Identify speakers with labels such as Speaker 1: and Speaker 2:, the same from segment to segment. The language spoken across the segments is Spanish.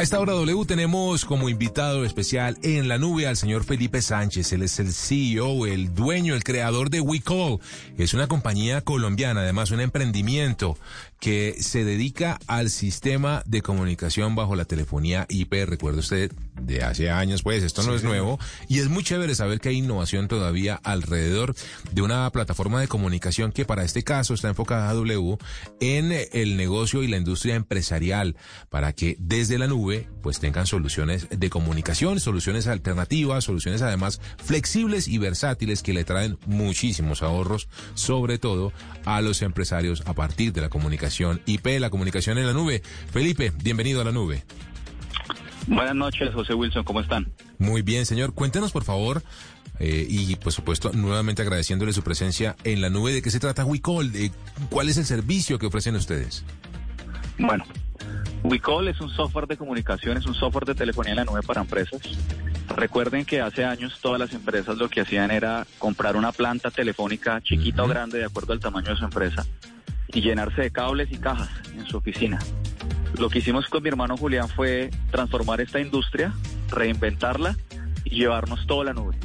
Speaker 1: A esta hora W tenemos como invitado especial en la nube al señor Felipe Sánchez. Él es el CEO, el dueño, el creador de WeCall. Es una compañía colombiana, además un emprendimiento que se dedica al sistema de comunicación bajo la telefonía IP. Recuerda usted de hace años, pues esto no es nuevo y es muy chévere saber que hay innovación todavía alrededor de una plataforma de comunicación que para este caso está enfocada a W en el negocio y la industria empresarial para que desde la nube pues tengan soluciones de comunicación, soluciones alternativas, soluciones además flexibles y versátiles que le traen muchísimos ahorros, sobre todo a los empresarios a partir de la comunicación IP, la comunicación en la nube. Felipe, bienvenido a la nube.
Speaker 2: Buenas noches, José Wilson, ¿cómo están?
Speaker 1: Muy bien, señor. Cuéntenos, por favor, eh, y por supuesto, nuevamente agradeciéndole su presencia en la nube. ¿De qué se trata WeCall? ¿Cuál es el servicio que ofrecen ustedes?
Speaker 2: Bueno, WeCall es un software de comunicación, es un software de telefonía en la nube para empresas. Recuerden que hace años todas las empresas lo que hacían era comprar una planta telefónica chiquita o grande de acuerdo al tamaño de su empresa y llenarse de cables y cajas en su oficina. Lo que hicimos con mi hermano Julián fue transformar esta industria, reinventarla y llevarnos toda la nube.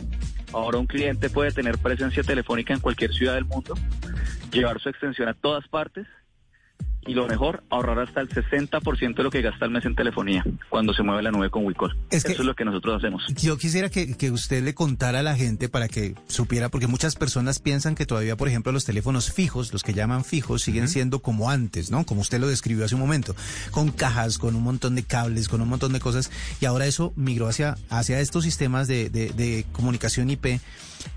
Speaker 2: Ahora un cliente puede tener presencia telefónica en cualquier ciudad del mundo, llevar su extensión a todas partes y lo mejor, ahorrar hasta el 60% de lo que gasta al mes en telefonía cuando se mueve la nube con Wicol. Eso es lo que nosotros hacemos.
Speaker 3: Yo quisiera que, que, usted le contara a la gente para que supiera, porque muchas personas piensan que todavía, por ejemplo, los teléfonos fijos, los que llaman fijos, siguen siendo como antes, ¿no? Como usted lo describió hace un momento, con cajas, con un montón de cables, con un montón de cosas, y ahora eso migró hacia, hacia estos sistemas de, de, de comunicación IP.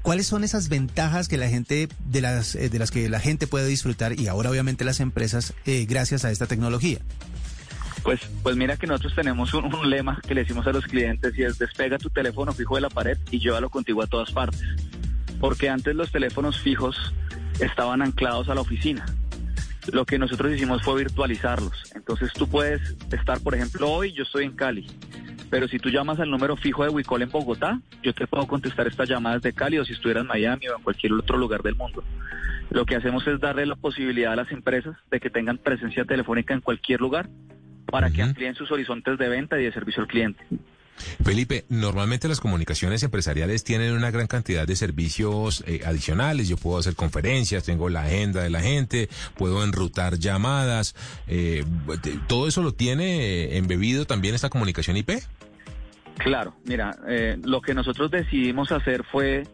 Speaker 3: ¿Cuáles son esas ventajas que la gente, de las, eh, de las que la gente puede disfrutar y ahora obviamente las empresas eh, gracias a esta tecnología?
Speaker 2: Pues, pues mira que nosotros tenemos un, un, lema que le decimos a los clientes y es despega tu teléfono fijo de la pared y llévalo contigo a todas partes. Porque antes los teléfonos fijos estaban anclados a la oficina. Lo que nosotros hicimos fue virtualizarlos. Entonces tú puedes estar, por ejemplo, hoy yo estoy en Cali pero si tú llamas al número fijo de Wicol en Bogotá, yo te puedo contestar estas llamadas de Cali o si estuvieras en Miami o en cualquier otro lugar del mundo. Lo que hacemos es darle la posibilidad a las empresas de que tengan presencia telefónica en cualquier lugar para que amplíen sus horizontes de venta y de servicio al cliente.
Speaker 1: Felipe, normalmente las comunicaciones empresariales tienen una gran cantidad de servicios eh, adicionales. Yo puedo hacer conferencias, tengo la agenda de la gente, puedo enrutar llamadas. Eh, ¿Todo eso lo tiene embebido también esta comunicación IP?
Speaker 2: Claro, mira, eh, lo que nosotros decidimos hacer fue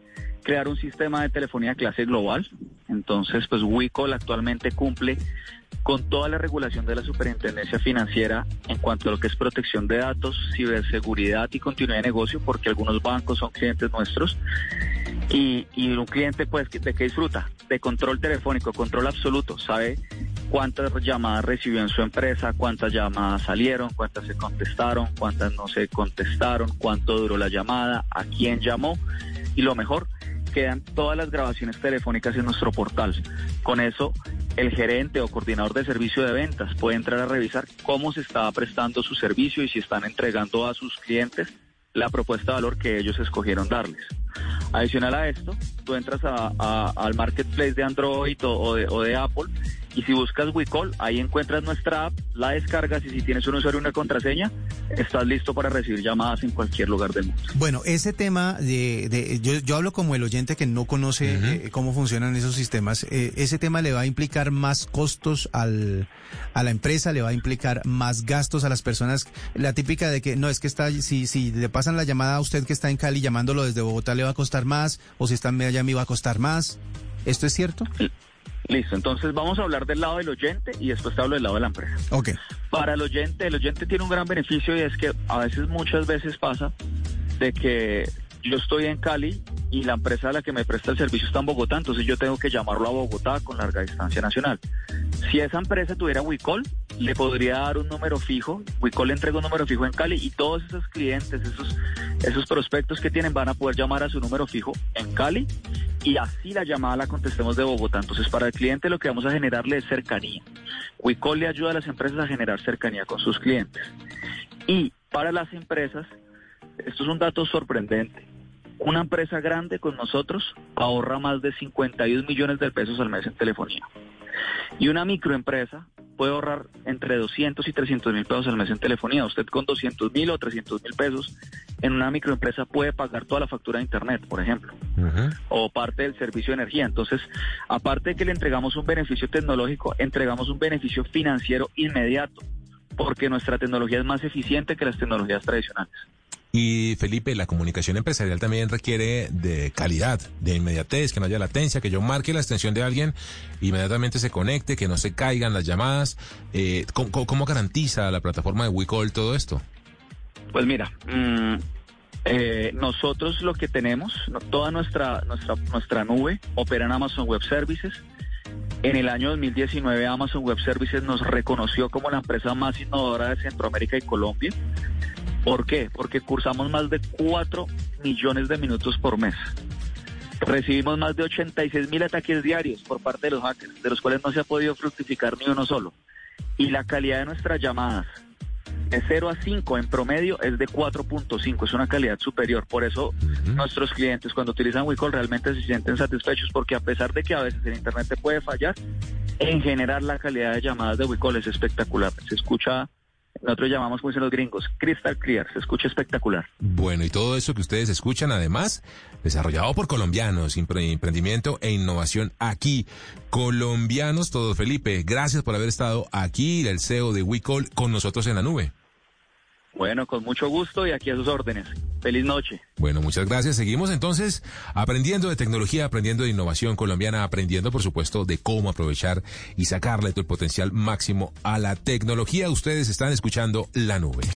Speaker 2: crear un sistema de telefonía clase global. Entonces, pues WICOL actualmente cumple con toda la regulación de la Superintendencia Financiera en cuanto a lo que es protección de datos, ciberseguridad y continuidad de negocio, porque algunos bancos son clientes nuestros. Y, y un cliente, pues, ¿de qué disfruta? De control telefónico, control absoluto. Sabe cuántas llamadas recibió en su empresa, cuántas llamadas salieron, cuántas se contestaron, cuántas no se contestaron, cuánto duró la llamada, a quién llamó. Y lo mejor, quedan todas las grabaciones telefónicas en nuestro portal. Con eso, el gerente o coordinador de servicio de ventas puede entrar a revisar cómo se está prestando su servicio y si están entregando a sus clientes la propuesta de valor que ellos escogieron darles. Adicional a esto, tú entras al marketplace de Android o de Apple y si buscas WeCall, ahí encuentras nuestra app, la descargas y si tienes un usuario y una contraseña, estás listo para recibir llamadas en cualquier lugar del mundo.
Speaker 3: Bueno, ese tema de, yo, yo, hablo como el oyente que no conoce eh, cómo funcionan esos sistemas. Eh, ese tema le va a implicar más costos al, a la empresa, le va a implicar más gastos a las personas. La típica de que no es que está, si, si le pasan la llamada a usted que está en Cali llamándolo desde Bogotá le va a costar más, o si está en Miami va a costar más. ¿Esto es cierto?
Speaker 2: Listo, entonces vamos a hablar del lado del oyente y después te hablo del lado de la empresa.
Speaker 3: Ok.
Speaker 2: Para el oyente, el oyente tiene un gran beneficio y es que a veces, muchas veces pasa de que yo estoy en Cali y la empresa a la que me presta el servicio está en Bogotá, entonces yo tengo que llamarlo a Bogotá con larga distancia nacional. Si esa empresa tuviera Wicol, le podría dar un número fijo, Wicol le entrega un número fijo en Cali y todos esos clientes, esos, esos prospectos que tienen van a poder llamar a su número fijo en Cali y así la llamada la contestemos de Bogotá. Entonces para el cliente lo que vamos a generarle es cercanía. Wicol le ayuda a las empresas a generar cercanía con sus clientes. Y para las empresas, esto es un dato sorprendente una empresa grande con nosotros ahorra más de 52 millones de pesos al mes en telefonía. Y una microempresa puede ahorrar entre 200 y 300 mil pesos al mes en telefonía. Usted con 200 mil o 300 mil pesos en una microempresa puede pagar toda la factura de Internet, por ejemplo, o parte del servicio de energía. Entonces, aparte de que le entregamos un beneficio tecnológico, entregamos un beneficio financiero inmediato, porque nuestra tecnología es más eficiente que las tecnologías tradicionales.
Speaker 1: Y Felipe, la comunicación empresarial también requiere de calidad, de inmediatez, que no haya latencia, que yo marque la extensión de alguien, inmediatamente se conecte, que no se caigan las llamadas. Eh, ¿cómo, garantiza la plataforma de WeCall todo esto?
Speaker 2: Pues mira, mm, eh, nosotros lo que tenemos, toda nuestra, nuestra, nuestra nube opera en Amazon Web Services. En el año 2019 Amazon Web Services nos reconoció como la empresa más innovadora de Centroamérica y Colombia. ¿Por qué? Porque cursamos más de 4 millones de minutos por mes. Recibimos más de 86 mil ataques diarios por parte de los hackers, de los cuales no se ha podido fructificar ni uno solo. Y la calidad de nuestras llamadas de 0 a 5 en promedio es de 4.5, es una calidad superior. Por eso nuestros clientes cuando utilizan WeCall realmente se sienten satisfechos porque a pesar de que a veces el Internet te puede fallar, en general la calidad de llamadas de WeCall es espectacular. Se escucha nosotros llamamos, como dicen los gringos, crystal clear, se escucha espectacular.
Speaker 1: Bueno, y todo eso que ustedes escuchan, además, desarrollado por colombianos, emprendimiento e innovación aquí. Colombianos todos, Felipe, gracias por haber estado aquí, el CEO de WeCall, con nosotros en la nube.
Speaker 2: Bueno, con mucho gusto y aquí a sus órdenes. Feliz noche.
Speaker 1: Bueno, muchas gracias. Seguimos entonces aprendiendo de tecnología, aprendiendo de innovación colombiana, aprendiendo, por supuesto, de cómo aprovechar y sacarle todo el potencial máximo a la tecnología. Ustedes están escuchando La Nube.